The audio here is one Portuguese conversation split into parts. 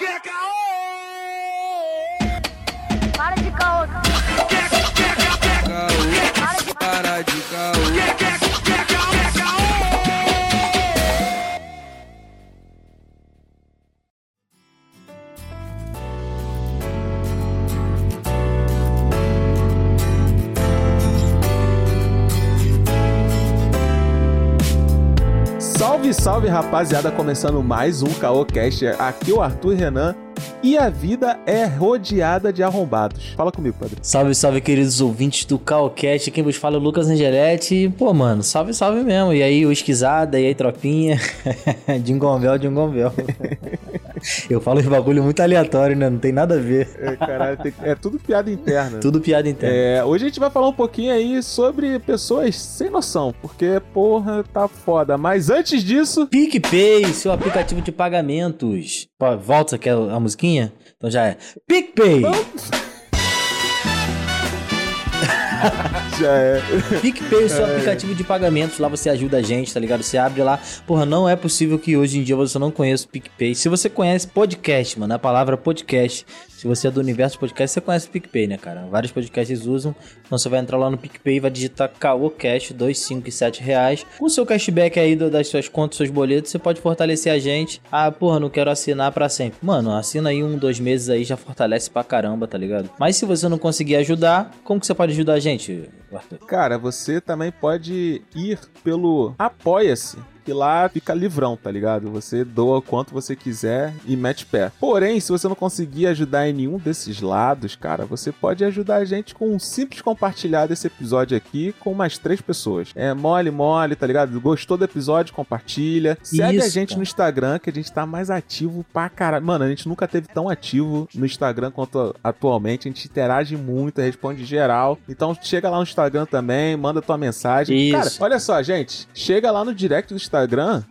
Para Salve, rapaziada, começando mais um Caocast. Aqui é o Arthur Renan e a vida é rodeada de arrombados. Fala comigo, Padre. Salve, salve, queridos ouvintes do Calcast. Quem vos fala é o Lucas Angeletti. Pô, mano, salve, salve mesmo. E aí, o Esquisada, e aí, tropinha. Jingle Bell. Eu falo esse bagulho muito aleatório, né? Não tem nada a ver. É, caralho, tem- é tudo piada interna. Tudo piada interna. É, hoje a gente vai falar um pouquinho aí sobre pessoas sem noção, porque, porra, tá foda. Mas antes disso, PicPay, seu aplicativo de pagamentos. Pô, volta, quer a musiquinha? Então já é. PicPay! já é. PicPay, o seu aplicativo de pagamentos, lá você ajuda a gente, tá ligado? Você abre lá. Porra, não é possível que hoje em dia você não conheça o PicPay. Se você conhece podcast, mano, a palavra podcast. Se você é do universo podcast, você conhece o PicPay, né, cara? Vários podcasts usam. Então você vai entrar lá no PicPay e vai digitar CaoCash, 2, 5 e 7 reais. Com o seu cashback aí das suas contas, seus boletos, você pode fortalecer a gente. Ah, porra, não quero assinar pra sempre. Mano, assina aí um, dois meses aí, já fortalece pra caramba, tá ligado? Mas se você não conseguir ajudar, como que você pode ajudar a gente, Arthur? Cara, você também pode ir pelo Apoia-se. Que lá fica livrão, tá ligado? Você doa quanto você quiser e mete pé. Porém, se você não conseguir ajudar em nenhum desses lados, cara, você pode ajudar a gente com um simples compartilhar desse episódio aqui com mais três pessoas. É mole, mole, tá ligado? Gostou do episódio? Compartilha. Segue a Isso, gente cara. no Instagram, que a gente tá mais ativo pra caralho. Mano, a gente nunca teve tão ativo no Instagram quanto atualmente. A gente interage muito, responde geral. Então chega lá no Instagram também, manda tua mensagem. Isso. Cara, olha só, gente. Chega lá no direct do Instagram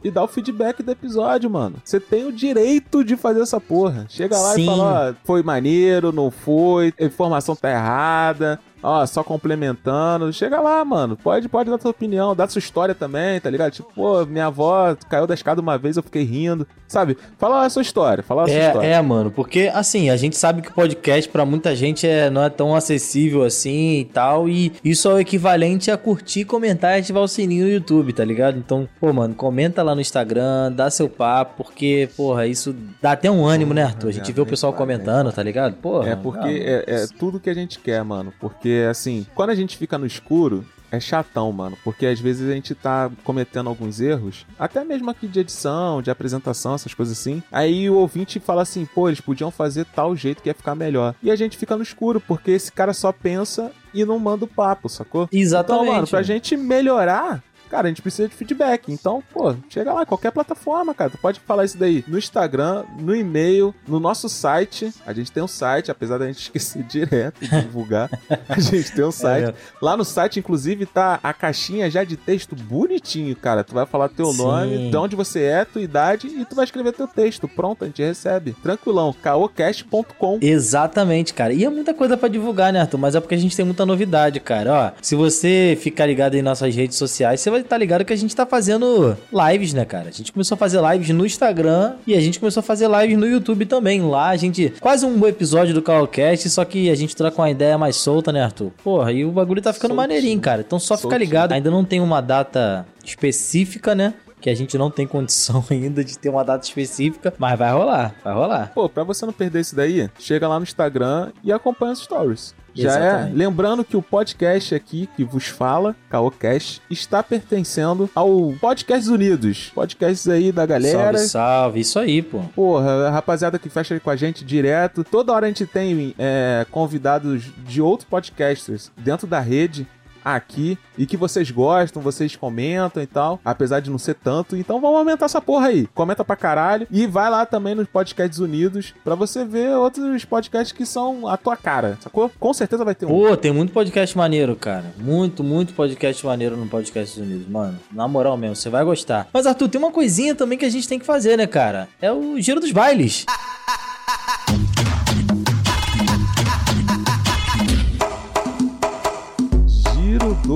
e dá o feedback do episódio, mano. Você tem o direito de fazer essa porra. Chega lá Sim. e fala, ó, foi maneiro, não foi, a informação tá errada. Ó, só complementando. Chega lá, mano. Pode, pode dar tua opinião, dar sua história também, tá ligado? Tipo, pô, minha avó caiu da escada uma vez, eu fiquei rindo. Sabe? Fala a sua história, fala a sua história. É, é, mano, porque assim, a gente sabe que podcast pra muita gente é, não é tão acessível assim e tal, e isso é o equivalente a curtir, comentar e ativar o sininho no YouTube, tá ligado? Então, pô, mano, comenta lá no Instagram, dá seu papo, porque, porra, isso dá até um ânimo, né, Arthur? A gente vê o pessoal comentando, tá ligado? Porra. É porque é, é tudo que a gente quer, mano. Porque, assim, quando a gente fica no escuro, é chatão, mano. Porque às vezes a gente tá cometendo alguns erros, até mesmo aqui de edição, de apresentação, essas coisas assim. Aí o ouvinte fala assim, pô, eles podiam fazer tal jeito que ia ficar melhor. E a gente fica no escuro, porque esse cara só pensa e não manda o papo, sacou? Exatamente. Então, mano, pra gente melhorar. Cara, a gente precisa de feedback. Então, pô, chega lá, qualquer plataforma, cara. Tu pode falar isso daí no Instagram, no e-mail, no nosso site. A gente tem um site, apesar da gente esquecer direto de divulgar. A gente tem um site. É. Lá no site, inclusive, tá a caixinha já de texto bonitinho, cara. Tu vai falar teu Sim. nome, de onde você é, tua idade e tu vai escrever teu texto. Pronto, a gente recebe. Tranquilão. caocast.com. Exatamente, cara. E é muita coisa pra divulgar, né, Arthur? Mas é porque a gente tem muita novidade, cara. Ó, se você ficar ligado em nossas redes sociais, você vai estar ligado que a gente tá fazendo lives, né, cara? A gente começou a fazer lives no Instagram e a gente começou a fazer lives no YouTube também. Lá a gente. Quase um episódio do Calcast, só que a gente tá com uma ideia mais solta, né, Arthur? Porra, e o bagulho tá ficando Soltinho. maneirinho, cara. Então só fica Soltinho. ligado. Ainda não tem uma data específica, né? Que a gente não tem condição ainda de ter uma data específica, mas vai rolar, vai rolar. Pô, pra você não perder isso daí, chega lá no Instagram e acompanha os stories. Já Exatamente. é. Lembrando que o podcast aqui que vos fala, Caocast, está pertencendo ao Podcasts Unidos. Podcasts aí da galera. Salve, salve. Isso aí, pô. Porra, a rapaziada que fecha com a gente direto. Toda hora a gente tem é, convidados de outros podcasters dentro da rede aqui e que vocês gostam, vocês comentam e tal, apesar de não ser tanto. Então vamos aumentar essa porra aí. Comenta pra caralho e vai lá também nos Podcasts Unidos pra você ver outros podcasts que são a tua cara, sacou? Com certeza vai ter um. Pô, tem muito podcast maneiro, cara. Muito, muito podcast maneiro no Podcast Unidos, mano. Na moral mesmo, você vai gostar. Mas, Arthur, tem uma coisinha também que a gente tem que fazer, né, cara? É o giro dos bailes. Giro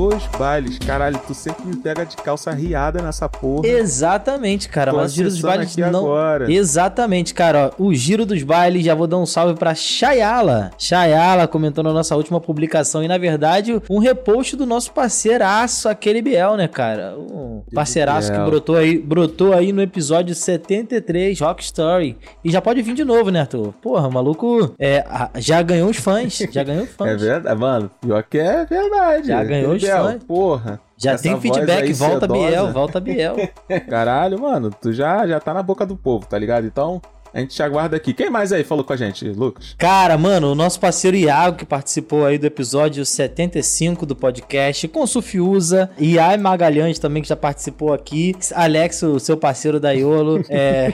dos bailes. Caralho, tu sempre me pega de calça riada nessa porra. Exatamente, cara. Tô mas o Giro dos Bailes não. agora. Exatamente, cara. Ó, o Giro dos Bailes, já vou dar um salve pra Chayala. Chayala comentou na nossa última publicação. E na verdade, um repost do nosso parceiraço, aquele Biel, né, cara? Um parceiraço que Biel. brotou aí, brotou aí no episódio 73, Rock Story. E já pode vir de novo, né, Arthur? Porra, o maluco é, já ganhou os fãs. Já ganhou fãs. É verdade, mano. Pior que é verdade. Já ganhou os Biel. Porra. Já tem feedback, volta sedosa. Biel, volta Biel. Caralho, mano, tu já, já tá na boca do povo, tá ligado? Então, a gente te aguarda aqui. Quem mais aí falou com a gente, Lucas? Cara, mano, o nosso parceiro Iago, que participou aí do episódio 75 do podcast, com Sufiusa, Iai Magalhães também, que já participou aqui, Alex, o seu parceiro da Iolo, é,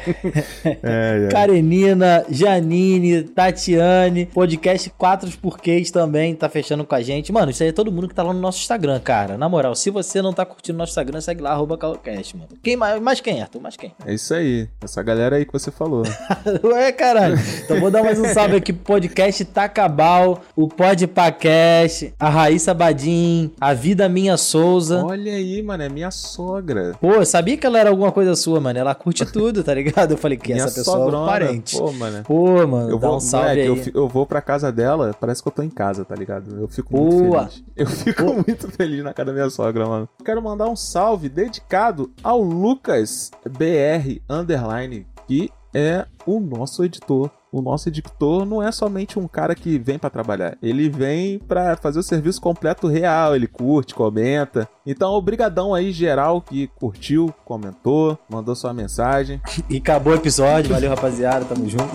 É, Karenina, Janine, Tatiane, podcast 4 Porquês também, tá fechando com a gente. Mano, isso aí é todo mundo que tá lá no nosso Instagram, cara. Na moral, se você não tá curtindo nosso Instagram, segue lá, arroba Calocast, mano. Quem mais, mais quem, Arthur? Mais quem? É isso aí. Essa galera aí que você falou. Ué, caralho. Então vou dar mais um salve aqui pro podcast Tacabal, o Podpacast, a Raíssa Badim, a Vida Minha Souza. Olha aí, mano, é minha sogra. Pô, eu sabia que ela era alguma coisa sua, mano. Ela curte tudo, tá ligado? Eu falei que minha essa pessoa é um sogrona. parente. Pô, mano. Pô, mano, Eu dá vou, um salve moleque, aí. eu, eu vou pra casa dela, parece que eu tô em casa, tá ligado? Eu fico muito Boa. feliz. Eu fico muito feliz na casa da minha sogra, mano. Quero mandar um salve dedicado ao Lucas BR Underline, que é o nosso editor. O nosso editor não é somente um cara que vem pra trabalhar, ele vem pra fazer o serviço completo real, ele curte, comenta. Então, obrigadão aí geral que curtiu, comentou, mandou sua mensagem E acabou o episódio. Valeu, rapaziada. Tamo junto.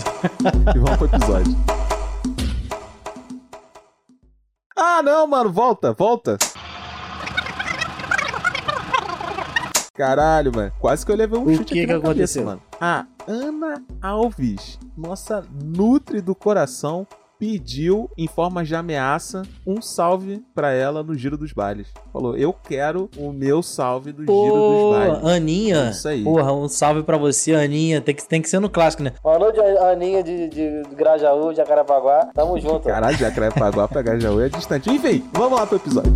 e vamos pro episódio. Ah, não, mano, volta, volta. Caralho, mano. Quase que eu levei um O chute que que na cabeça, aconteceu? mano. A Ana Alves, nossa Nutri do coração, pediu em forma de ameaça um salve pra ela no Giro dos Bailes. Falou: "Eu quero o meu salve do Giro Pô, dos Bailes". Aninha. Isso aí. Porra, um salve pra você, Aninha. Tem que, tem que ser no clássico, né? Boa noite, Aninha de, de, de Grajaú, Jacarapaguá. Tamo junto. Caralho, Jacarepaguá pra Gajaú é distante. Enfim, vamos lá pro episódio.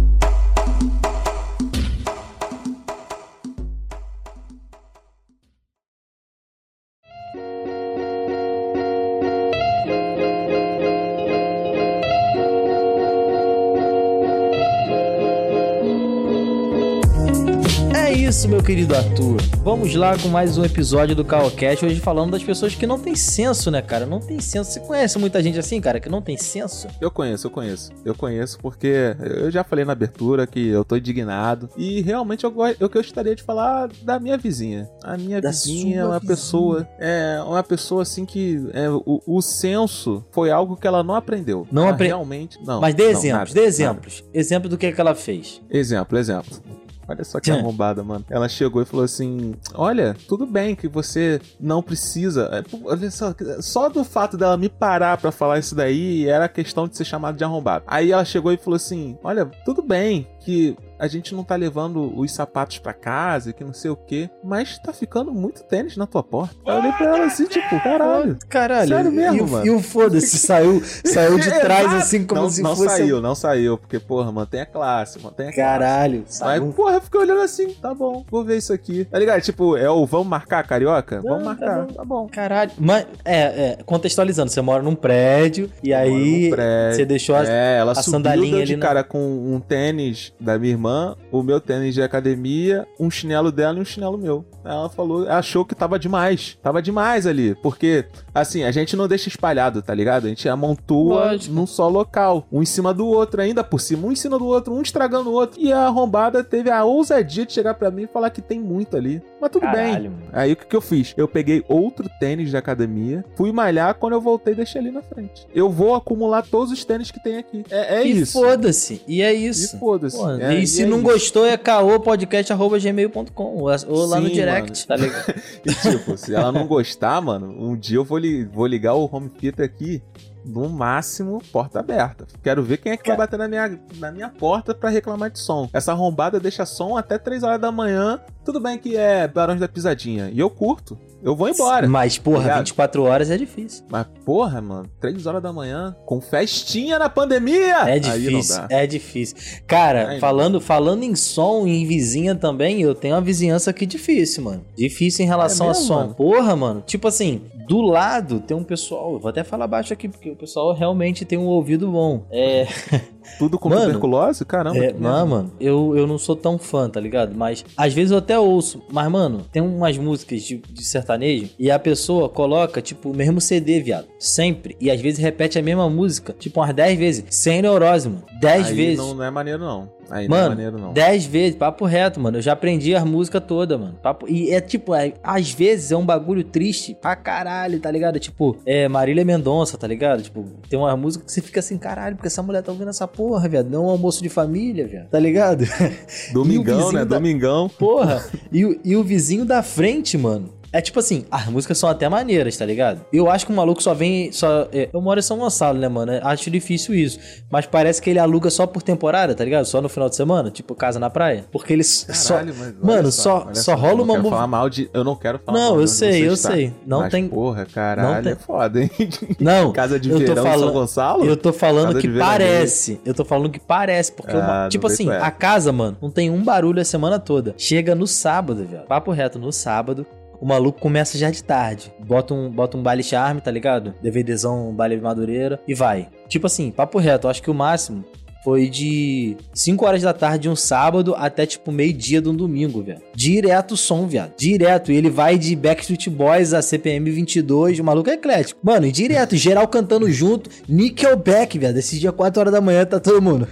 Querido Arthur. Vamos lá com mais um episódio do Calcast. Hoje falando das pessoas que não tem senso, né, cara? Não tem senso. Você conhece muita gente assim, cara, que não tem senso? Eu conheço, eu conheço. Eu conheço porque eu já falei na abertura que eu tô indignado. E realmente eu, eu gostaria de falar da minha vizinha. A minha Da vizinha é uma vizinha. pessoa. É uma pessoa assim que. é, o, o senso foi algo que ela não aprendeu. Não Ela apre- Realmente. Não. Mas dê não, exemplos, nada, dê nada. exemplos. Exemplo do que, que ela fez. Exemplo, exemplo. Olha só que arrombada, mano. Ela chegou e falou assim: Olha, tudo bem que você não precisa. é, Olha só, só do fato dela me parar pra falar isso daí era questão de ser chamado de arrombado. Aí ela chegou e falou assim: Olha, tudo bem que a gente não tá levando os sapatos pra casa, que não sei o quê, mas tá ficando muito tênis na tua porta. Eu olhei pra ela assim, tipo, caralho. Caralho, Sério mesmo, e, mano? e o foda-se saiu, saiu de trás assim como não, se não fosse. saiu, não saiu, porque, porra, mantém a classe, mantém a classe. Caralho, Mas, porra, eu fiquei olhando assim, tá bom, vou ver isso aqui. Tá ligado? Tipo, é o vamos marcar carioca? Não, vamos tá marcar, bom. tá bom. Caralho, mas é, é, contextualizando, você mora num prédio e aí prédio. você deixou a, É, ela a sandalinha ali de na- cara com um tênis da minha irmã, o meu tênis de academia, um chinelo dela e um chinelo meu. Ela falou, achou que tava demais. Tava demais ali. Porque, assim, a gente não deixa espalhado, tá ligado? A gente amontoa Lógico. num só local. Um em cima do outro, ainda por cima, um em cima do outro, um estragando o outro. E a arrombada teve a ousadia de chegar pra mim e falar que tem muito ali. Mas tudo bem. Caralho, mano. Aí o que, que eu fiz? Eu peguei outro tênis de academia, fui malhar, quando eu voltei, deixei ali na frente. Eu vou acumular todos os tênis que tem aqui. É, é e isso. foda-se. E é isso. E foda-se. É, e e se é não isso. gostou, é caopodcast.gmail.com ou, ou lá no direct, tá ligado? E tipo, se ela não gostar, mano, um dia eu vou, li- vou ligar o home theater aqui no máximo, porta aberta. Quero ver quem é que vai bater na minha, na minha porta pra reclamar de som. Essa arrombada deixa som até 3 horas da manhã. Tudo bem que é Barões da Pisadinha. E eu curto. Eu vou embora. Mas, porra, Obrigado. 24 horas é difícil. Mas, porra, mano, 3 horas da manhã, com festinha na pandemia. É difícil, é difícil. Cara, falando, falando em som e em vizinha também, eu tenho uma vizinhança aqui difícil, mano. Difícil em relação É a mesmo, som. mano? Porra, mano. Tipo assim, do lado tem um pessoal, eu vou até falar baixo aqui, porque o pessoal realmente tem um ouvido bom. É, Tudo com Mano, tuberculose? Caramba. é mano, merda. mano, eu, eu não sou tão fã, tá ligado? Mas às vezes eu até ouço. Mas, mano, tem umas músicas de, de sertanejo e a pessoa coloca, tipo, o mesmo CD, viado. Sempre. E às vezes repete a mesma música, tipo, umas 10 vezes. Sem neurose, mano. 10 Aí vezes. Não, não é maneiro, não. Aí não é Mano, maneiro, não. 10 vezes, papo reto, mano. Eu já aprendi as músicas todas, mano. Papo- E é tipo, é- às vezes é um bagulho triste pra caralho, tá ligado? Tipo, é Marília Mendonça, tá ligado? Tipo, tem uma música que você fica assim, caralho, porque essa mulher tá ouvindo essa porra, viado. Não é um almoço de família, viado. Tá ligado? Domingão, né? da- Domingão. Porra. E, o- e o vizinho da frente, mano. É tipo assim, as músicas são até maneiras, tá ligado? Eu acho que o maluco só vem. Só, é, eu moro em São Gonçalo, né, mano? Acho difícil isso. Mas parece que ele aluga só por temporada, tá ligado? Só no final de semana, tipo casa na praia. Porque ele só. Caralho, olha Mano, só, olha só rola eu não uma falar mal de, Eu não quero falar Não, mal eu sei, eu está. sei. Não Mas, tem- Porra, caralho, não tem- é foda, hein? Não, Casa de eu verão em São falando- Gonçalo? Eu tô falando Casa que parece. Eu tô falando que parece. Porque, Ah, não tipo assim, é. a casa, mano, não tem um barulho a semana toda. Chega no sábado, velho. Papo reto, no sábado. O maluco começa já de tarde. Bota um, bota um baile charme, tá ligado? DVDzão, um baile madureira e vai. Tipo assim, papo reto, eu acho que o máximo foi de 5 horas da tarde de um sábado até tipo meio-dia de um domingo, velho. Direto o som, viado. Direto. E ele vai de Backstreet Boys a CPM 22, o maluco é eclético. Mano, e direto, geral cantando junto. Nickelback, viado. Esse dia 4 horas da manhã tá todo mundo.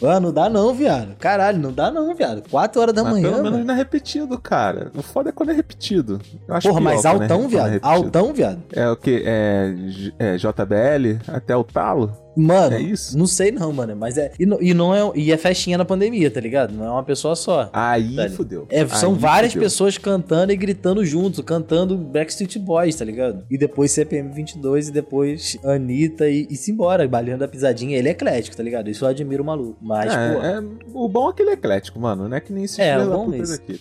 Mano, não dá não, viado. Caralho, não dá não, viado. 4 horas da Mas manhã. pelo menos mano. não é repetido, cara. O foda é quando é repetido. Eu acho Porra, mas é- altão, quando é viado. repetido. Altão, viado. É o que? É, é JBL até o talo? Mano, É isso? não sei não, mano. Mas é. E não, e não é. E é festinha na pandemia, tá ligado? Não é uma pessoa só. Aí Velho. fudeu. É, são Aí várias fudeu. pessoas cantando e gritando juntos, cantando Backstreet Boys, tá ligado? E depois CPM 22 e depois Anitta e, e se embora, baleando a pisadinha. Ele é eclético, tá ligado? Isso eu admiro o maluco. Mas, é, pô. é- o bom é que ele é eclético, mano. Não é que nem esses É, bom é isso. daqui.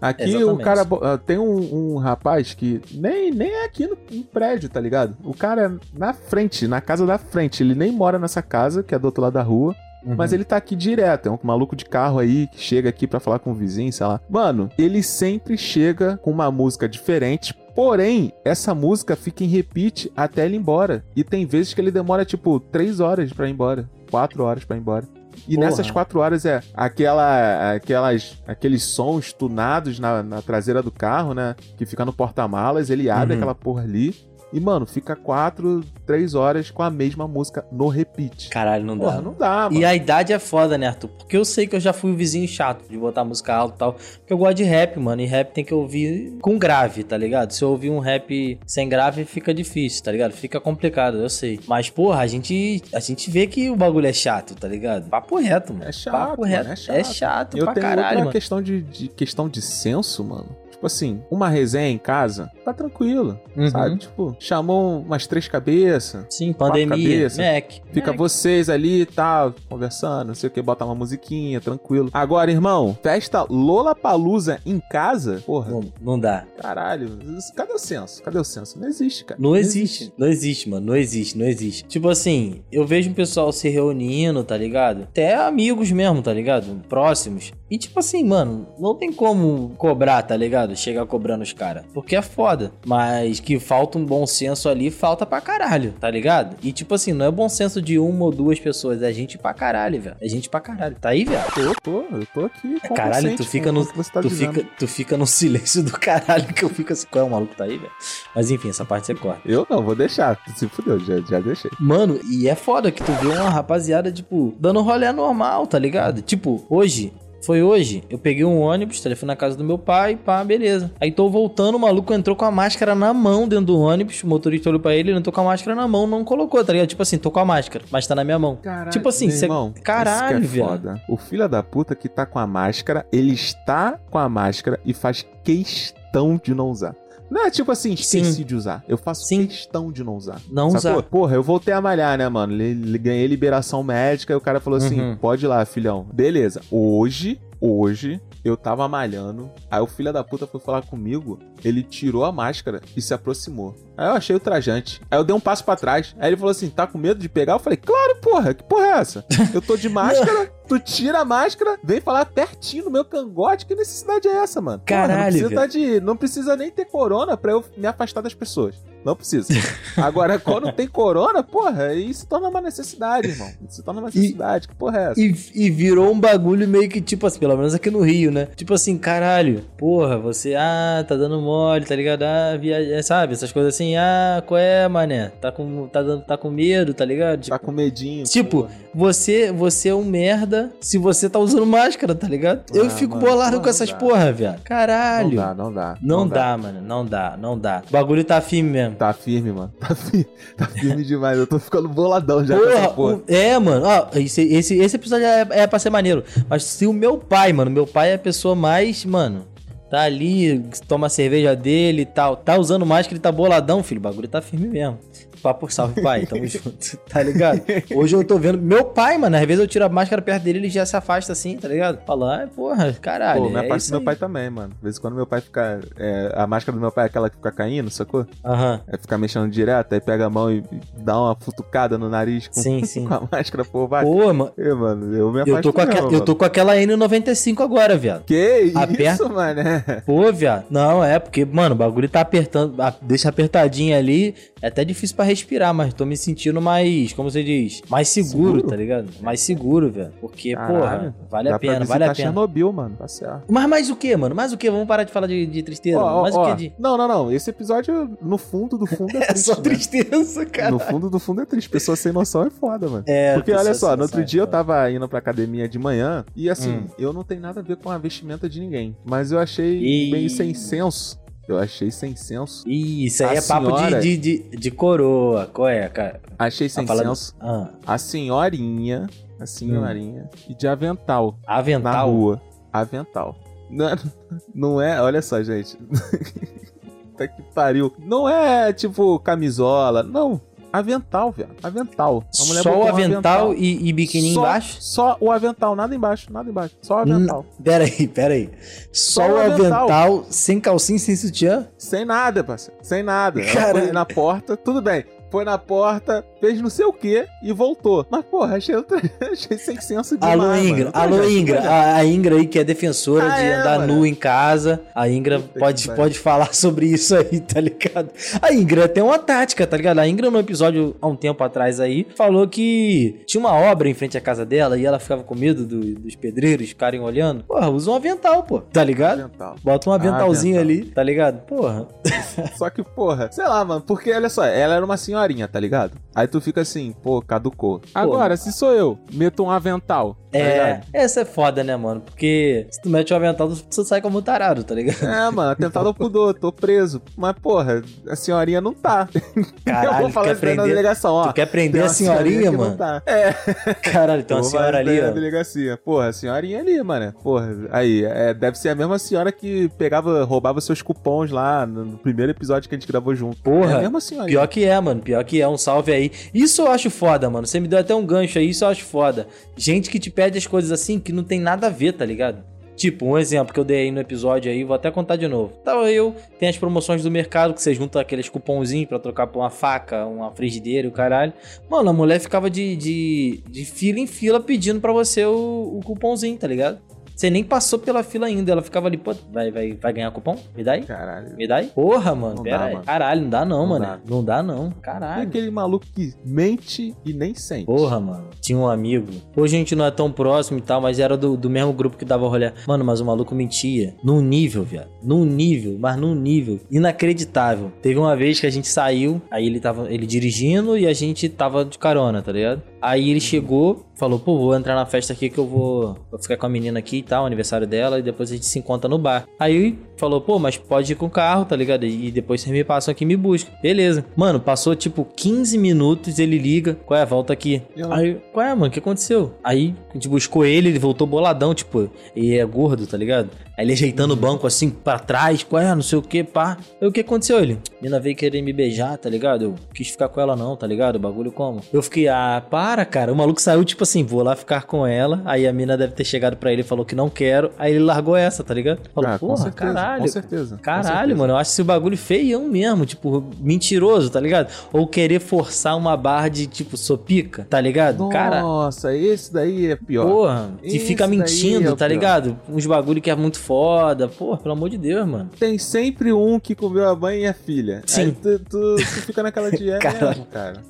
Aqui Exatamente. o cara. ah, Tem um, um rapaz que nem, nem é aqui no, no prédio, tá ligado? O cara é na frente, na casa da frente. Ele nem mora nessa casa, que é do outro lado da rua. Uhum. Mas ele tá aqui direto. É um maluco de carro aí que chega aqui pra falar com o vizinho, sei lá. Mano, ele sempre chega com uma música diferente. Porém, essa música fica em repeat até ele ir embora. E tem vezes que ele demora, tipo, três horas pra ir embora. Quatro horas pra ir embora. E Porra. nessas quatro horas é aquela, aquelas, aqueles sons tunados na, na traseira do carro, né? Que fica no porta-malas. Ele abre Uhum. aquela porra ali. E, mano, fica quatro, três horas com a mesma música no repeat. Caralho, não dá. Porra, não dá, mano. E a idade é foda, né, Arthur? Porque eu sei que eu já fui o vizinho chato de botar música alta e tal. Porque eu gosto de rap, mano. E rap tem que ouvir com grave, tá ligado? Se eu ouvir um rap sem grave, fica difícil, tá ligado? Fica complicado, eu sei. Mas, porra, a gente, a gente vê que o bagulho é chato, tá ligado? Papo reto, mano. É chato, Papo mano, reto. é chato. É chato Eu pra tenho caralho, outra mano. questão de, de- questão de senso, mano. Tipo assim, uma resenha em casa, tá tranquilo, Uhum. sabe? Tipo, chamou umas três cabeças, Sim, pandemia, cabeça. Mac. fica Mac. vocês ali e tal, conversando, não sei o que, bota uma musiquinha, tranquilo. Agora, irmão, festa Lollapalooza em casa? Porra, Não, não dá. caralho, cadê o senso? Cadê o senso? Não existe, cara. Não existe. Não existe, mano. Não existe, não existe. Tipo assim, eu vejo um pessoal se reunindo, tá ligado? Até amigos mesmo, tá ligado? Próximos. E tipo assim, mano, não tem como cobrar, tá ligado? Chegar cobrando os caras. Porque é foda. Mas que falta um bom senso ali, falta pra caralho, tá ligado? E tipo assim, não é bom senso de uma ou duas pessoas, é gente pra caralho, velho. É gente pra caralho. Tá aí, velho? Tô, tô, eu tô aqui. Caralho, tu fica no. tá tu, dizendo. fica, tu fica no silêncio do caralho que eu fico assim. Qual é o maluco tá aí, velho? Mas enfim, essa parte você corta. Eu não, vou deixar. Se fudeu, já, já deixei. Mano, e é foda que tu vê uma rapaziada, tipo, dando rolê normal, tá ligado? Tipo, hoje. Foi hoje, eu peguei um ônibus, telefone na casa do meu pai, pá, beleza. Aí tô voltando, o maluco entrou com a máscara na mão dentro do ônibus, o motorista olhou pra ele, ele entrou com a máscara na mão, não colocou, tá ligado? Tipo assim, tô com a máscara, mas tá na minha mão. Caralho, Tipo assim, cê- irmão, caralho, isso que é velho. foda. O filho da puta que tá com a máscara, ele está com a máscara e faz questão de não usar. Não é tipo assim, esqueci Sim. de usar. Eu faço Sim. questão de não usar. Não Sacou? usar. Porra, eu voltei a malhar, né, mano? Ganhei liberação médica e o cara falou assim: Uhum. pode ir lá, filhão. Beleza. Hoje, hoje, eu tava malhando. Aí o filho da puta foi falar comigo. Ele tirou a máscara e se aproximou. Aí eu achei ultrajante. Aí eu dei um passo pra trás. Aí ele falou assim: tá com medo de pegar? Eu falei: claro, porra, que porra é essa? Eu tô de máscara, tu tira a máscara, vem falar pertinho no meu cangote. Que necessidade é essa, mano? Porra, Caralho, não precisa, tá de, não precisa nem ter corona pra eu me afastar das pessoas. Não precisa. Agora, quando tem corona, porra, aí se torna uma necessidade, irmão. Se torna uma necessidade. Que porra é essa? E, e virou um bagulho meio que, tipo assim, pelo menos aqui no Rio, né? Tipo assim, caralho, porra, você, ah, tá dando mole, tá ligado? Ah, viaja, sabe? Essas coisas assim, ah, qual é, mané? Tá com, tá, dando, tá com medo, tá ligado? Tipo, Tá com medinho. Tipo, porra. Você, você é um merda se você tá usando máscara, tá ligado? Eu Ah, fico mano, bolado porra, com não essas dá. porra, viado. Caralho. Não dá, não dá. Não, dá, mano. Não dá, não dá. O bagulho tá firme mesmo. Tá firme, mano. Tá firme, tá firme demais. Eu tô ficando boladão já com essa Porra, porra. o- é, mano. Ó, esse, esse, esse episódio é, é pra ser maneiro. Mas se o meu pai, mano, meu pai é a pessoa mais, mano, tá ali, toma a cerveja dele e tal, tá usando máscara, ele tá boladão, filho. O bagulho tá firme mesmo. Papo salve, pai. Tamo junto. Tá ligado? Hoje eu tô vendo. Meu pai, mano, às vezes eu tiro a máscara perto dele ele já se afasta assim, tá ligado? Fala, ah, porra, caralho. Pô, minha é parte do meu pai também, mano. De vez em quando meu pai fica. é, a máscara do meu pai é aquela que fica caindo, sacou? Aham. É ficar mexendo direto, aí pega a mão e dá uma futucada no nariz com, Sim, sim. com a máscara, pô, vai. Pô, mano. Ê, mano, eu me Eu tô, com mesmo, eu tô com aquela N95 agora, viado. Que Aperta- isso, mano? Pô, viado. Não, é porque, mano, o bagulho tá apertando, deixa apertadinho ali. É até difícil pra respirar, mas tô me sentindo mais, como você diz, mais seguro, Seguro? tá ligado? Mais seguro, velho. Porque, Caralho. porra, vale a pena, vale a visitar pena. Chernobyl, mano. Tá certo. Mas mais o que, mano? Mais o que? Vamos parar de falar de, de tristeza. Ó, mano. ó, mais ó. o que de. Não, não, não. Esse episódio, no fundo do fundo, é É triste. só né? tristeza, cara. No fundo do fundo é triste. Pessoa sem noção é foda, mano. É, Porque olha só, no outro é dia eu tava indo pra academia de manhã e assim, Hum. eu não tenho nada a ver com a vestimenta de ninguém. Mas eu achei Ih. meio sem senso. Eu achei sem senso. Ih, Isso aí A é papo de, de, de, de coroa. Qual é, cara? Achei sem Tá senso. Ah, A senhorinha, a senhorinha, e de avental na avental. rua. Avental. Não é, não é- olha só, gente. Puta que pariu. Não é tipo camisola, não. Avental, velho. Avental. A mulher Só o um avental e, e biquininho Só- embaixo? Só o avental, nada embaixo, nada embaixo. Só o avental. Pera aí, pera aí. Só, Só o avental, avental. sem calcinha, sem sutiã? Sem nada, parceiro. Sem nada. Foi na porta, tudo bem. Foi na porta, fez não sei o que e voltou. Mas, porra, achei, outra... achei sem senso demais. Alô. Ingra. Alô, Ingra. A, a Ingra aí que é defensora Ah, de é, andar mano. nu em casa. A Ingra pode, pode falar sobre isso aí, tá ligado? A Ingra tem uma tática, tá ligado? A Ingra, no episódio há um tempo atrás aí, falou que tinha uma obra em frente à casa dela e ela ficava com medo do- dos pedreiros ficarem olhando. Porra, usa um avental, pô. Tá ligado? Avental. Bota um aventalzinho avental. ali, tá ligado? Porra. Só que, porra, sei lá, mano, porque olha só, ela era uma senhorinha, tá ligado? Aí tu fica assim, pô, caducou. Agora, se sou eu, meto um avental. tá É, essa é foda, né, mano? Porque se tu mete um avental, tu sai como tarado, tá ligado? É, mano, atentado ao pudor, tô preso. Mas, porra, a senhorinha não tá. eu Caralho, vou falar isso daí na prender- delegação, ó. Tu quer prender a senhorinha, mano? tá. É, Caralho, tem uma eu senhora ali, ó. delegacia. Porra, a senhorinha ali, mano. Porra, aí, é, deve ser a mesma senhora que pegava, roubava seus cupons lá no, no primeiro episódio que a gente gravou junto. Porra, é a mesma senhorinha. Pior que é, mano. Pior que é. Um salve aí. Isso eu acho foda, mano. Você me deu até um gancho aí, isso eu acho foda. Gente que te pede as coisas assim que não tem nada a ver, tá ligado? Tipo, um exemplo que eu dei aí no episódio aí, vou até contar de novo. Tava eu, tem as promoções do mercado que você junta aqueles cupomzinhos pra trocar por uma faca, uma frigideira o caralho. Mano, a mulher ficava de, de, de fila em fila pedindo pra você o, o cupomzinho, tá ligado? Você nem passou pela fila ainda, ela ficava ali, pô, vai, vai, vai ganhar cupom? Me dá aí? Caralho. Me dá aí? Porra, mano, Não pera dá, aí. mano. Caralho, não dá não, Não mano. dá. Não dá não. Caralho. aquele maluco que mente e nem sente. Porra, mano. Tinha um amigo. Hoje a gente não é tão próximo e tal, mas era do, do mesmo grupo que dava rolê. Mano, mas o maluco mentia. Num nível, viado. Num nível, mas num nível inacreditável. Teve uma vez que a gente saiu, aí ele tava ele dirigindo e a gente tava de carona, tá ligado? Aí ele chegou falou, pô, vou entrar na festa aqui que eu vou, vou ficar com a menina aqui e tal, aniversário dela, e depois a gente se encontra no bar. Aí falou, pô, mas pode ir com o carro, tá ligado? E depois vocês me passam aqui e me buscam. Beleza. Mano, passou tipo 15 minutos, ele liga, qual é, volta aqui. Aí, qual é, mano, o que aconteceu? Aí a gente buscou ele, ele voltou boladão, tipo, e é gordo, tá ligado? Aí ele ajeitando o banco assim pra trás, qual é, não sei o que, pá. Aí o que aconteceu? Ele, mina veio querer me beijar, tá ligado? Eu quis ficar com ela não, tá ligado? O bagulho como? Eu fiquei, ah, para, cara. O maluco saiu tipo assim, vou lá ficar com ela. Aí a mina deve ter chegado pra ele e falou que não quero. Aí ele largou essa, tá ligado? Falou, Ah, com porra, certeza, caralho. com certeza, com Caralho, certeza. mano, eu acho esse bagulho feião mesmo, tipo, mentiroso, tá ligado? Ou querer forçar uma barra de, tipo, sopica, tá ligado? Cara, Nossa, esse daí é pior. Porra, que Esse fica daí mentindo, é tá ligado? Uns bagulho que é muito foda. Porra, pelo amor de Deus, mano. Tem sempre um que comeu a mãe e a filha. Sim. Aí tu, tu- tu fica naquela dieta mesmo, cara.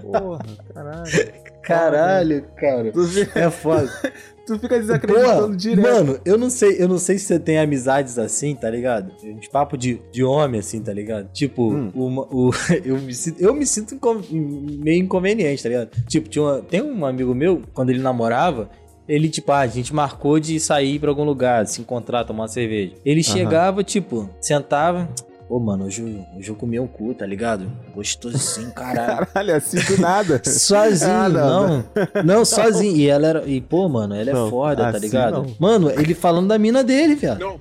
Porra, caralho. Caralho, cara. Fica, É foda. tu fica desacreditando Porra, direto. mano, eu não sei, eu não sei se você tem amizades assim, tá ligado? Uns papos de, de homem, assim, tá ligado? Tipo, Hum. uma- o, eu, me sinto, eu me sinto meio inconveniente, tá ligado? Tipo, tinha uma- tem um amigo meu, quando ele namorava, ele, tipo, ah, a gente marcou de sair pra algum lugar, se encontrar, tomar uma cerveja. Ele Aham. chegava, tipo, sentava. Ô, mano, hoje, hoje eu comi um cu, tá ligado? Gostoso sim, caralho. Caralho, assim do nada. Sozinho, Ah, não, não, não. sozinho. E ela era. E, pô, mano, ela é Não, foda, tá assim ligado? não. Mano, ele falando da mina dele, viado.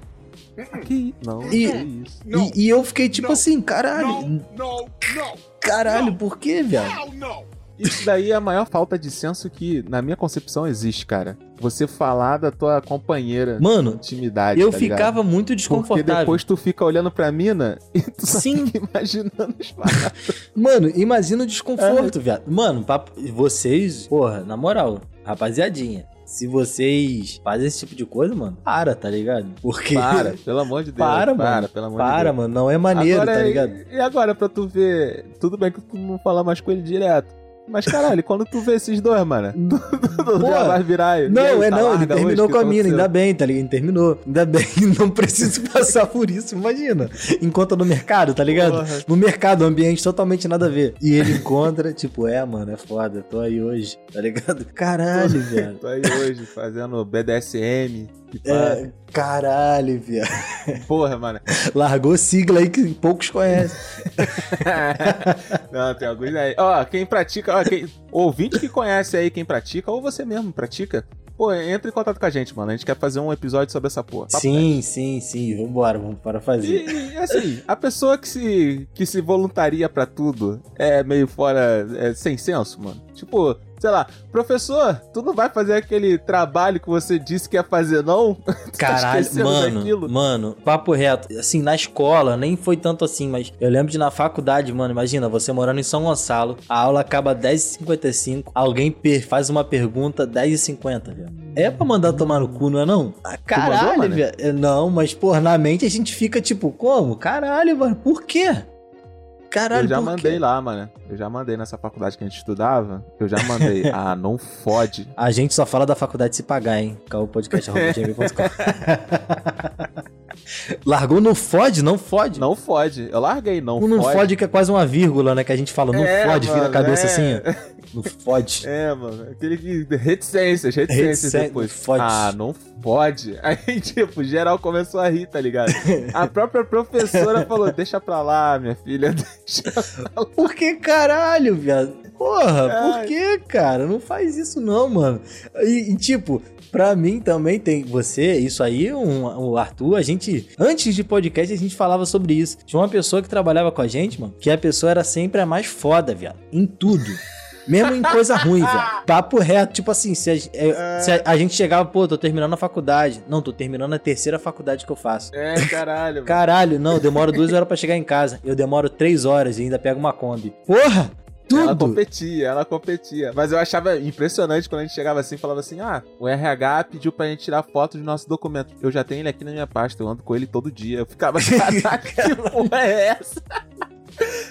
Que não, E- isso. E, e eu fiquei tipo Não. assim, caralho. no, no, no. Caralho, por quê, viado? Hell no. Isso daí é a maior falta de senso que, na minha concepção, existe, cara. Você falar da tua companheira Mano, intimidade. eu tá ligado? ficava muito Porque desconfortável. depois tu fica olhando pra mina e tu Sim. fica imaginando as paradas. Mano, imagina o desconforto, É. viado. Mano, papo- vocês, porra, na moral, rapaziadinha. Se vocês fazem esse tipo de coisa, mano, para, tá ligado? Porque. Para, pelo amor de Deus. Para, para, mano. pelo amor de Para, Deus. mano, não é maneiro, Agora, tá ligado? E agora, pra tu ver. Tudo bem que tu não fala mais com ele direto. Mas caralho, quando tu vê esses dois, mano, já vai virar. e Não, é tá não, ele larga hoje, terminou com a mina, ainda bem, tá ligado? Ele terminou. Ainda bem, não preciso passar por isso, imagina. Encontra no mercado, tá ligado? Porra. No mercado, um ambiente totalmente nada a ver. E ele encontra, tipo, é, mano, é foda, tô aí hoje, tá ligado? Caralho, viado. Tô aí hoje fazendo BDSM. É, caralho, viado. Porra, mano. Largou sigla aí que poucos conhecem. Não, tem alguns aí. Ó, quem pratica, ó, quem, ouvinte que conhece aí quem pratica, ou você mesmo pratica, pô, entra em contato com a gente, mano. A gente quer fazer um episódio sobre essa porra. Papo Sim, sim, sim, vambora, vamos para fazer. E, e, assim, a pessoa que se, que se voluntaria pra tudo é meio fora, é, sem senso, mano. Tipo, sei lá, professor, tu não vai fazer aquele trabalho que você disse que ia fazer, não? Tá Caralho, esquecendo mano, daquilo? mano, papo reto. Assim, na escola, nem foi tanto assim, mas eu lembro de na faculdade, mano. Imagina, você morando em São Gonçalo, a aula acaba 10h55, alguém faz uma pergunta 10h50, velho. É pra mandar tomar no cu, não é não? Ah, caralho, velho. É, Não, mas, porra, na mente a gente fica tipo, como? Caralho, mano, por quê? Caralho, Eu já mandei lá, mano. Eu já mandei nessa faculdade que a gente estudava. Eu já mandei. ah, não fode. A gente só fala da faculdade se pagar, hein? caopodcast.gmail.com Largou no fode? Não fode? Não fode. Eu larguei, não, Não, não fode. fode que é quase uma vírgula, né? Que a gente fala, não É, fode, vira a mano, cabeça é. assim, ó. Não fode. É, mano. Aquele que. Reticências, reticências Reticência, depois. fode. Ah, não fode. Aí, tipo, geral começou a rir, tá ligado? A própria professora falou: deixa pra lá, minha filha. Deixa pra lá. Por que caralho, viado? Porra, por Ai. que, cara? Não faz isso não, mano. E, e, tipo, pra mim também tem você, isso aí, um, o Arthur, a gente, antes de podcast, a gente falava sobre isso. Tinha uma pessoa que trabalhava com a gente, mano, que a pessoa era sempre a mais foda, viado. Em tudo. Mesmo em coisa ruim, velho. Papo reto, tipo assim, se a, é, se a- a gente chegava, pô, tô terminando a faculdade. Não, tô terminando a terceira faculdade que eu faço. É, caralho. mano. Caralho, não, eu demoro duas horas pra chegar em casa. Eu demoro três horas e ainda pego uma Kombi. Porra! Ela Tudo! competia, ela competia. Mas eu achava impressionante quando a gente chegava assim e falava assim: ah, o RH pediu pra gente tirar foto do nosso documento. Eu já tenho ele aqui na minha pasta, eu ando com ele todo dia. Eu ficava, caraca, que porra é essa?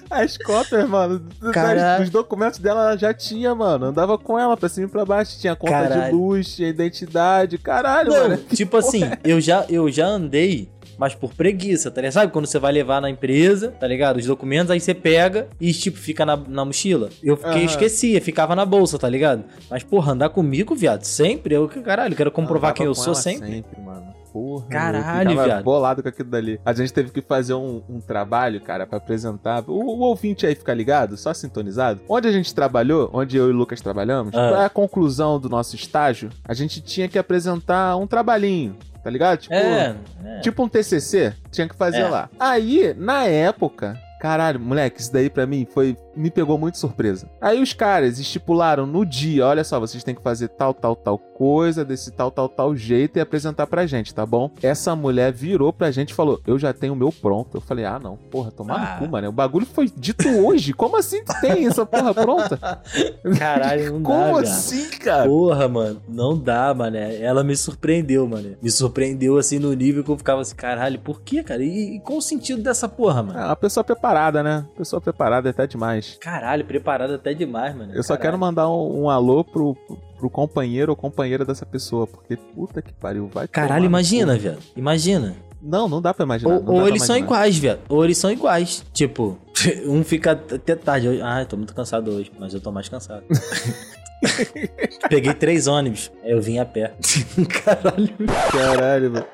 As cópias, mano, das- dos documentos dela ela já tinha, mano. Andava com ela pra cima e pra baixo. Tinha conta de Caralho. luz, tinha identidade. Caralho, Não, mano. tipo assim, eu já, eu já andei mas por preguiça, tá ligado? Sabe quando você vai levar na empresa, tá ligado? Os documentos, aí você pega e, tipo, fica na, na mochila. Eu fiquei, Aham. esquecia, ficava na bolsa, tá ligado? Mas, porra, andar comigo, viado, sempre? Eu, caralho, quero comprovar quem eu sou sempre. Sempre, mano. Porra, Caralho, eu viado. bolado com aquilo dali. A gente teve que fazer um, um trabalho, cara, pra apresentar. O, o ouvinte aí fica ligado, só sintonizado. Onde a gente trabalhou, onde eu e o Lucas trabalhamos, Ah. pra a conclusão do nosso estágio, a gente tinha que apresentar um trabalhinho, tá ligado? Tipo, É, é. tipo um TCC, tinha que fazer É. lá. Aí, na época, caralho, moleque, isso daí pra mim foi me pegou muito surpresa. Aí os caras estipularam no dia, olha só, vocês têm que fazer tal, tal, tal coisa, desse tal, tal, tal jeito e apresentar pra gente, tá bom? Essa mulher virou pra gente e falou: "Eu já tenho o meu pronto". Eu falei: "Ah, não, porra, tomar Ah. no cu, mano. O bagulho foi dito hoje. Como assim tem essa porra pronta? Caralho, não dá, Como assim, cara?" Porra, mano, não dá, mané. Ela me surpreendeu, mané. Me surpreendeu assim no nível que eu ficava assim, caralho, por que, cara? E, e qual o sentido dessa porra, mano? É uma pessoa preparada, né? Pessoa preparada é até demais. Caralho, preparado até demais, mano. Eu só Caralho. quero mandar um, um alô pro, pro companheiro ou companheira dessa pessoa, porque puta que pariu, vai Caralho, imagina, viado. Imagina. Não, não dá pra imaginar. Ou, ou eles são imaginar. iguais, viado. Ou eles são iguais. Tipo, um fica até tarde. Ah, eu tô muito cansado hoje, mas eu tô mais cansado. Peguei três ônibus. Aí eu vim a pé. Caralho. Caralho, velho.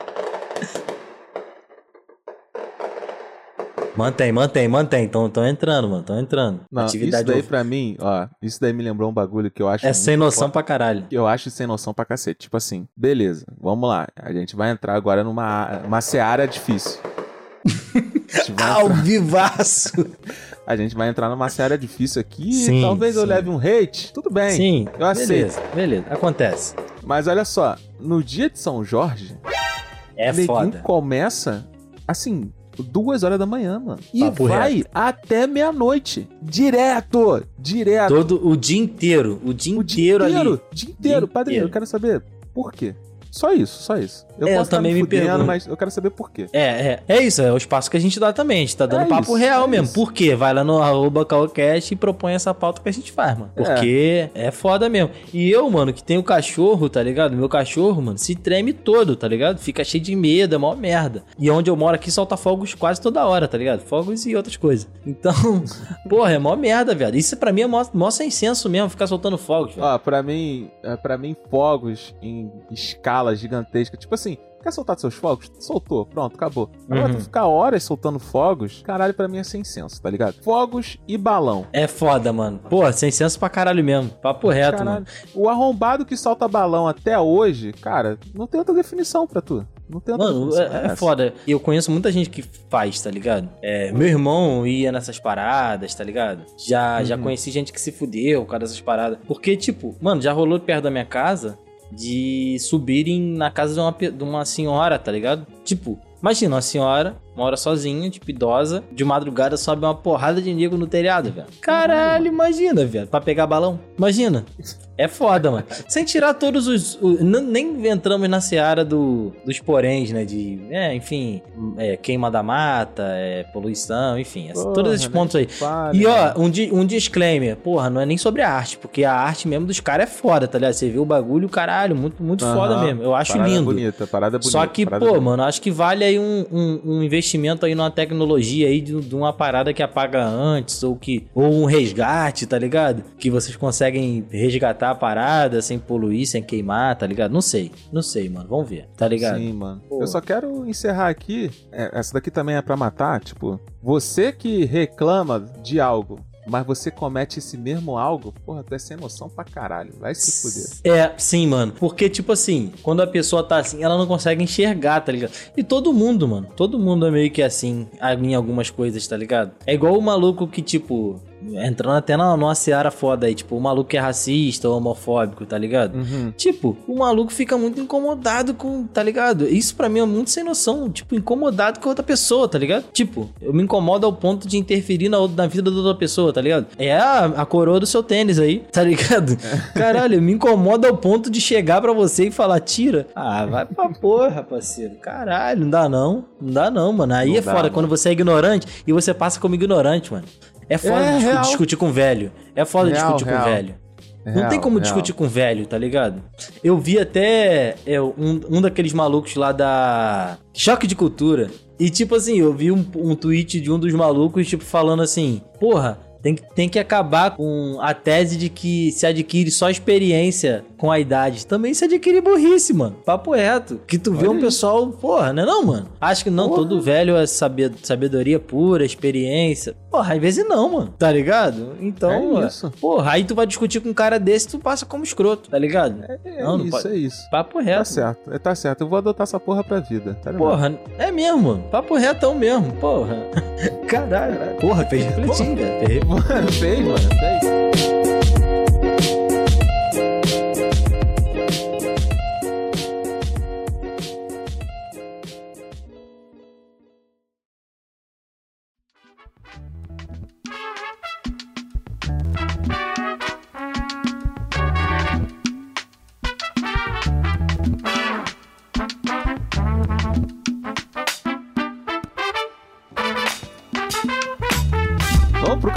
Mantém, mantém, mantém. Tão, tão entrando, mano. Tão entrando. Não, Atividade isso daí of- pra mim, ó, isso daí me lembrou um bagulho que eu acho é sem noção foda. pra caralho. eu acho sem noção pra cacete. Tipo assim, beleza, vamos lá. A gente vai entrar agora numa uma seara difícil. Ao entrar, vivaço! a gente vai entrar numa seara difícil aqui. Sim, talvez eu sim. leve um hate. Tudo bem. Sim, eu aceito. beleza, beleza. Acontece. Mas olha só, no dia de São Jorge, É foda. começa assim, duas horas da manhã, mano. E Papo vai até meia-noite. Direto! Direto. Todo o dia inteiro. O dia o inteiro, inteiro, ali. dia inteiro. Padrinho, eu quero saber por quê. Só isso, só isso. Eu É, eu posso também me fudendo, pergunto. mas eu quero saber por quê. É, é. É isso, é o espaço que a gente dá também. A gente tá dando É papo isso, real é mesmo. isso. Por quê? Vai lá no arroba Calcast e propõe essa pauta que a gente faz, mano. Porque é. foda mesmo. E eu, mano, que tenho cachorro, tá ligado? Meu cachorro, mano, se treme todo, tá ligado? Fica cheio de medo, é mó merda. E onde eu moro aqui solta fogos quase toda hora, tá ligado? Fogos e outras coisas. Então, porra, é mó merda, viado. Isso pra mim é mó, mó sem senso mesmo, ficar soltando fogos, velho. Ó, pra mim, é, pra mim, fogos em escala gigantesca. Tipo assim, quer soltar seus fogos? Soltou, pronto, acabou. Agora Uhum. tu ficar horas soltando fogos, caralho, pra mim é sem senso, tá ligado? Fogos e balão. É foda, mano. Pô, sem senso pra caralho mesmo. Papo reto, Caralho. mano. O arrombado que solta balão até hoje, cara, não tem outra definição pra tu. Não tem outra Mano, definição. é, é foda. E eu conheço muita gente que faz, tá ligado? É, meu irmão ia nessas paradas, tá ligado? Já, já Uhum. conheci gente que se fudeu por causa dessas paradas. Porque, tipo, mano, já rolou perto da minha casa de subirem na casa de uma, de uma senhora, tá ligado? Tipo, imagina uma senhora mora sozinha, tipo, idosa, de madrugada sobe uma porrada de nego no telhado, velho. Caralho, imagina, velho. Pra pegar balão. Imagina. É foda, mano. Sem tirar todos os. nem entramos na seara do, dos poréns, né? De. É, enfim. é, queima da mata, é, poluição, enfim. Porra, todos esses pontos aí. Fale, E ó, um, di- um disclaimer, porra, não é nem sobre a arte, porque a arte mesmo dos caras é foda, tá ligado? Você vê o bagulho, caralho, muito, muito foda mesmo. Eu acho Parada lindo. bonita, parada bonita. Só que, pô, bonita. mano, acho que vale aí um, um, um investimento aí numa tecnologia aí de, de uma parada que apaga antes, ou que. Ou um resgate, tá ligado? Que vocês conseguem resgatar a parada sem poluir, sem queimar, tá ligado? Não sei. Não sei, mano. Vamos ver, tá ligado? Sim, mano. Pô. Eu só quero encerrar aqui. é, essa daqui também é pra matar. Tipo, você que reclama de algo, mas você comete esse mesmo algo, porra, tu é sem noção pra caralho. Vai se fuder. É, sim, mano. Porque, tipo assim, quando a pessoa tá assim, ela não consegue enxergar, tá ligado? E todo mundo, mano. Todo mundo é meio que assim, em algumas coisas, tá ligado? É igual o maluco que, tipo. Entrando até na, numa seara foda aí, tipo, o maluco que é racista ou homofóbico, tá ligado? Uhum. Tipo, o maluco fica muito incomodado com, tá ligado? Isso pra mim é muito sem noção, tipo, incomodado com outra pessoa, tá ligado? Tipo, eu me incomodo ao ponto de interferir na, na vida da outra pessoa, tá ligado? É a, a coroa do seu tênis aí, tá ligado? Caralho, me incomoda ao ponto de chegar pra você e falar, tira. Ah, vai pra porra, parceiro. Caralho, não dá não. Não dá não, mano. Aí Não é dá, foda mano. quando você é ignorante e você passa como ignorante, mano. É foda É, discu- real. discutir com velho. É foda Real, discutir real. com velho. Não tem como discutir com velho, tá ligado? Eu vi até é, um, um daqueles malucos lá da Choque de Cultura. E tipo assim, eu vi um, um tweet de um dos malucos, tipo, falando assim, porra. Tem que, tem que acabar com a tese de que se adquire só experiência com a idade. Também se adquire burrice, mano. Papo reto. Que tu vê Olha um isso. pessoal, porra, né não, mano? Acho que não, Porra. todo velho é sabe- sabedoria pura, experiência. Porra, às vezes não, mano. Tá ligado? Então, É isso. porra, aí tu vai discutir com um cara desse, tu passa como escroto, tá ligado? É Não, não isso, pode- é isso. Papo Tá reto. certo, é, tá certo. Eu vou adotar essa porra pra vida. Tá ligado? Porra, é mesmo, mano. Papo retão mesmo, porra. Caralho. Porra, fez refletir, Mano, fez, mano, fez.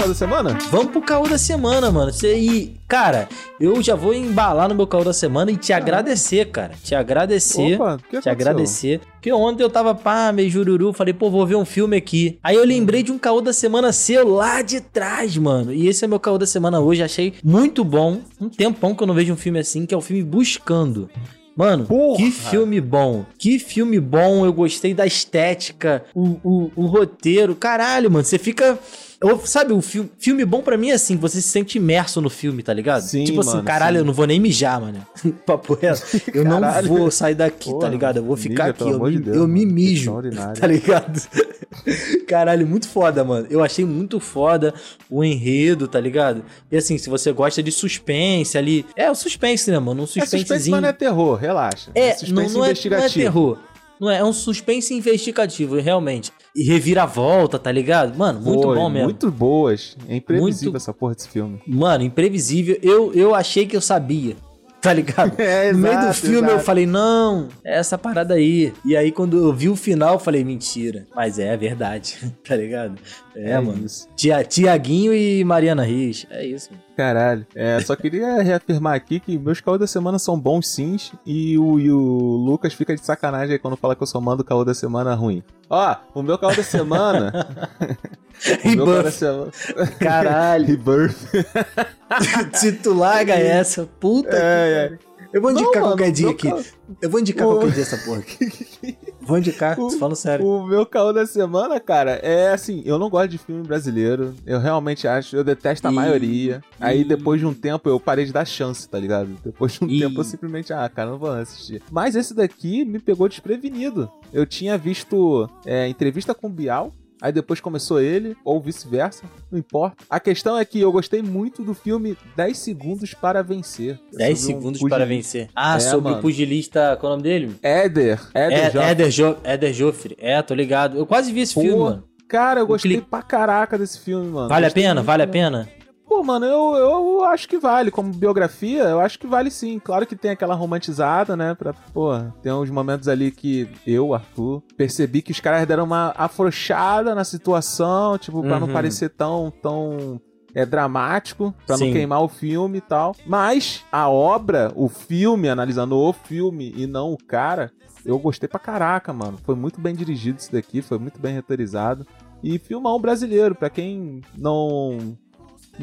Vamos pro caso da semana? Vamos pro caô da semana, mano. E, cara, eu já vou embalar no meu caô da semana e te agradecer, cara. Te agradecer. Opa, que te aconteceu? agradecer. Porque ontem eu tava, pá, meio jururu, falei, pô, vou ver um filme aqui. Aí eu lembrei de um caô da semana seu lá de trás, mano. E esse é meu caô da semana hoje, achei muito bom. Um tempão que eu não vejo um filme assim, que é o filme Buscando. Mano, Porra! que filme bom. Que filme bom. Eu gostei da estética, o, o, o roteiro. Caralho, mano, você fica... eu- sabe, o filme, filme bom pra mim é assim, você se sente imerso no filme, tá ligado? Sim, tipo assim, mano, caralho, sim. eu não vou nem mijar, mano. Papo reto. Eu não vou sair daqui, tá Porra, ligado? Eu vou ficar aqui, pelo eu, amor me, de Deus, eu me mijo, tá ligado? Caralho, muito foda, mano. Eu achei muito foda o enredo, tá ligado? E assim, se você gosta de suspense ali. É, o suspense, né, mano? Um É suspense, suspensezinho. mas não é terror, relaxa. É, suspense não, não, é, não é terror. Não é, é um suspense investigativo, realmente. E reviravolta, tá ligado? Mano, muito Foi, bom mesmo. Muito boas. É imprevisível Muito- essa porra desse filme. Mano, imprevisível. Eu, eu achei que eu sabia. Tá ligado? É, no meio do exato, filme eu exato. falei, não, é essa parada aí. E aí quando eu vi o final, eu falei, mentira. Mas é, é verdade. tá ligado? É, É mano. isso. Tia, Tiaguinho e Mariana Rios. É isso. mano. Caralho. É, só queria reafirmar aqui que meus caô da semana são bons sims e o, e o Lucas fica de sacanagem aí quando fala que eu só mando caô da semana ruim. Ó, o meu caô da semana. da Rebirth. semana. Caralho. Rebirth. Se tu larga essa, puta É, que pariu. Eu vou indicar Não, mano, qualquer dia meu aqui. Eu vou indicar qualquer dia essa porra aqui. Vou indicar, O- falando sério. O meu caô da semana, cara, é assim, eu não gosto de filme brasileiro. Eu realmente acho, eu detesto a Ih, maioria. Aí ih. depois de um tempo eu parei de dar chance, tá ligado? Depois de um Ih. tempo eu simplesmente, ah, cara, não vou assistir. Mas esse daqui me pegou desprevenido. Eu tinha visto é, entrevista com o Bial. Aí depois começou ele, ou vice-versa, não importa. A questão é que eu gostei muito do filme 10 Segundos para Vencer. É 10 sobre um segundos pugilista. para vencer. Ah, É, sobre mano. o pugilista. Qual é o nome dele? Éder. Éder, É. Éder, jo Éder Joffre. É, tô ligado. Eu quase vi esse Pô, filme, mano. Cara, eu gostei clique- pra caraca desse filme, mano. Vale a Gostei pena? muito Vale a mesmo. pena? Pô, mano, eu, eu acho que vale. Como biografia, eu acho que vale sim. Claro que tem aquela romantizada, né? Pra, pô, tem uns momentos ali que eu, Arthur, percebi que os caras deram uma afrouxada na situação, tipo, pra não Uhum. parecer tão, tão é dramático, pra Sim. não queimar o filme e tal. Mas a obra, o filme, analisando o filme e não o cara, eu gostei pra caraca, mano. Foi muito bem dirigido isso daqui, foi muito bem roteirizado. E filmar um brasileiro, pra quem não.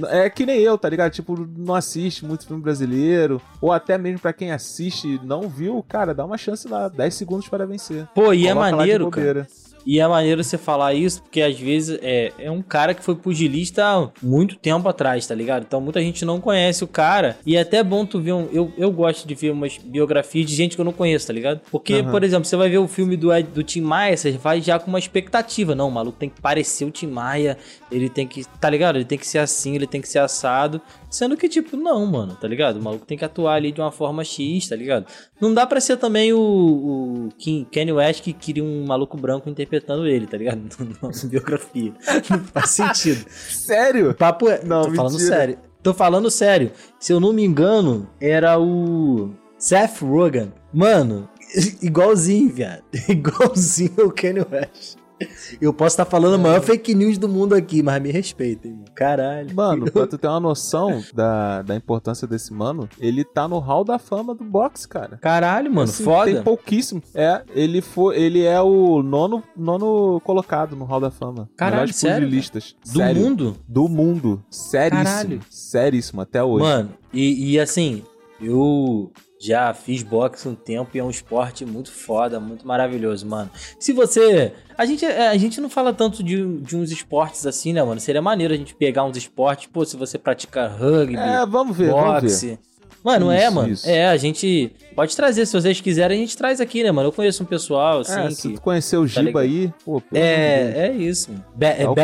É que nem eu, tá ligado? Tipo, não assiste muito filme brasileiro. Ou até mesmo pra quem assiste e não viu, cara, dá uma chance lá. 10 segundos para vencer. Pô, e é Coloca de maneiro, cara. E é maneiro você falar isso, porque às vezes é, é um cara que foi pugilista há muito tempo atrás, tá ligado? Então muita gente não conhece o cara. E é até bom tu ver um. Eu, eu gosto de ver umas biografias de gente que eu não conheço, tá ligado? Porque, Aham. por exemplo, você vai ver o filme do, do Tim Maia, você vai já com uma expectativa. Não, o maluco tem que parecer o Tim Maia, ele tem que. Tá ligado? Ele tem que ser assim, ele tem que ser assado. Sendo que, tipo, não, mano, tá ligado? O maluco tem que atuar ali de uma forma X, tá ligado? Não dá pra ser também o, o Kim- Kanye West que queria um maluco branco interpretando ele, tá ligado? Nossa biografia. Não faz sentido. Sério? Papo é. Não, Tô falando mentira. sério. Tô falando sério. Se eu não me engano, era o Seth Rogen. Mano, igualzinho, viado. Igualzinho o Kanye West. Eu posso estar falando a maior fake news do mundo aqui, mas me respeitem. Caralho. Mano, pra tu ter uma noção da, da importância desse mano, ele tá no hall da fama do boxe, cara. Caralho, mano, Assim, foda. Tem pouquíssimo. É, ele foi, ele é o nono, nono colocado no hall da fama. Caralho, sério, pugilistas. Do Sério. mundo? Do mundo. Seríssimo. Caralho. Seríssimo, até hoje. Mano, e, e assim, eu já fiz boxe um tempo e é um esporte muito foda, muito maravilhoso, mano. Se você. A gente, é, a gente não fala tanto de, de uns esportes assim, né, mano? Seria maneiro a gente pegar uns esportes, pô, se você pratica rugby, é, vamos ver, vamos ver. boxe. Mano, é, Isso, mano. isso. É, a gente pode trazer, se vocês quiserem, a gente traz aqui, né, mano? Eu conheço um pessoal, assim, É, se que. tu conhecer o Giba ligado? aí, pô. É, é isso. Ba é Dá o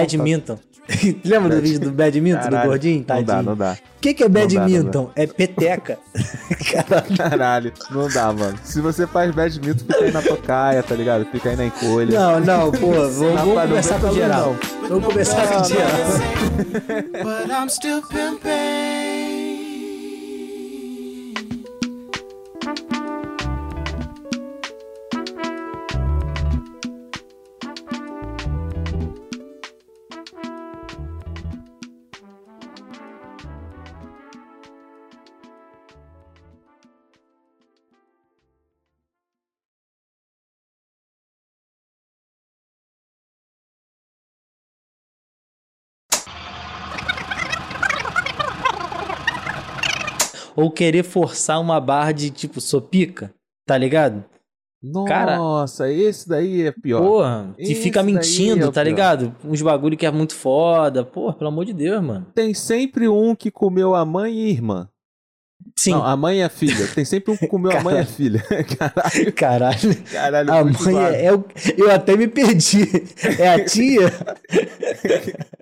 badminton. Lembra do Bad- vídeo do badminton, do Caralho, gordinho? Não Tadinho. dá, não dá. O que, que é dá, não badminton? É peteca. Caralho. Caralho, não dá, mano. Se você faz badminton, fica aí na tocaia, tá ligado? Fica aí na encolha. Não, não, pô, vamos, Não, não começar com geral. Vamos começar com o Não, geral. But I'm still pimping. Ou querer forçar uma barra de tipo sopica, tá ligado? Cara- Nossa, esse daí é pior. Porra, que Esse fica mentindo, é tá pior. ligado? Uns bagulho que é muito foda. Porra, pelo amor de Deus, mano. Tem sempre um que comeu a mãe e a irmã. Sim. Não, a mãe e a filha. Tem sempre um que comeu a mãe e a filha. Caralho, Caralho. caralho. A mãe é, é o. Eu até me perdi. É a tia?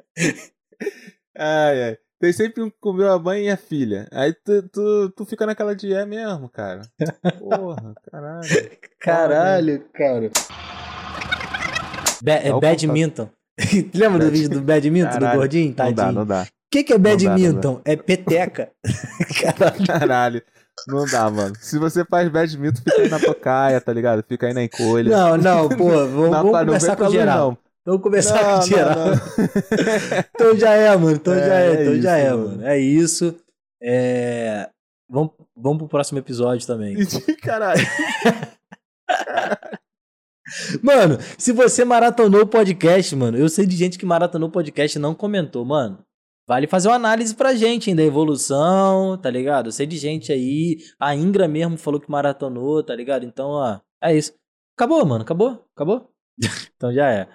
Ai, ai. Tem sempre um que comeu a mãe e a filha. Aí tu, tu, tu fica naquela de é mesmo, cara. Porra, caralho. Caralho, cara. Ba é É badminton. Lembra do vídeo do badminton, do gordinho? Não Tadinho. dá, não dá. O que, que é dá, não badminton? É peteca. Caralho. Caralho. Não dá, mano. Se você faz badminton, fica aí na tocaia, tá ligado? Fica aí na encolha. Não, não, pô, vamos, Não, não começar com geral. não. Vamos começar Não, com geral. não, não. Então já é, mano. Então É, já é, é então já isso, é, mano. mano. É isso. É... Vamos, vamos pro próximo episódio também. Caralho. Mano, se você maratonou o podcast, mano, eu sei de gente que maratonou o podcast e não comentou, mano. Vale fazer uma análise pra gente, hein, da evolução, tá ligado? Eu sei de gente aí. A Ingra mesmo falou que maratonou, tá ligado? Então, ó, é isso. Acabou, mano, acabou? Acabou? então já é.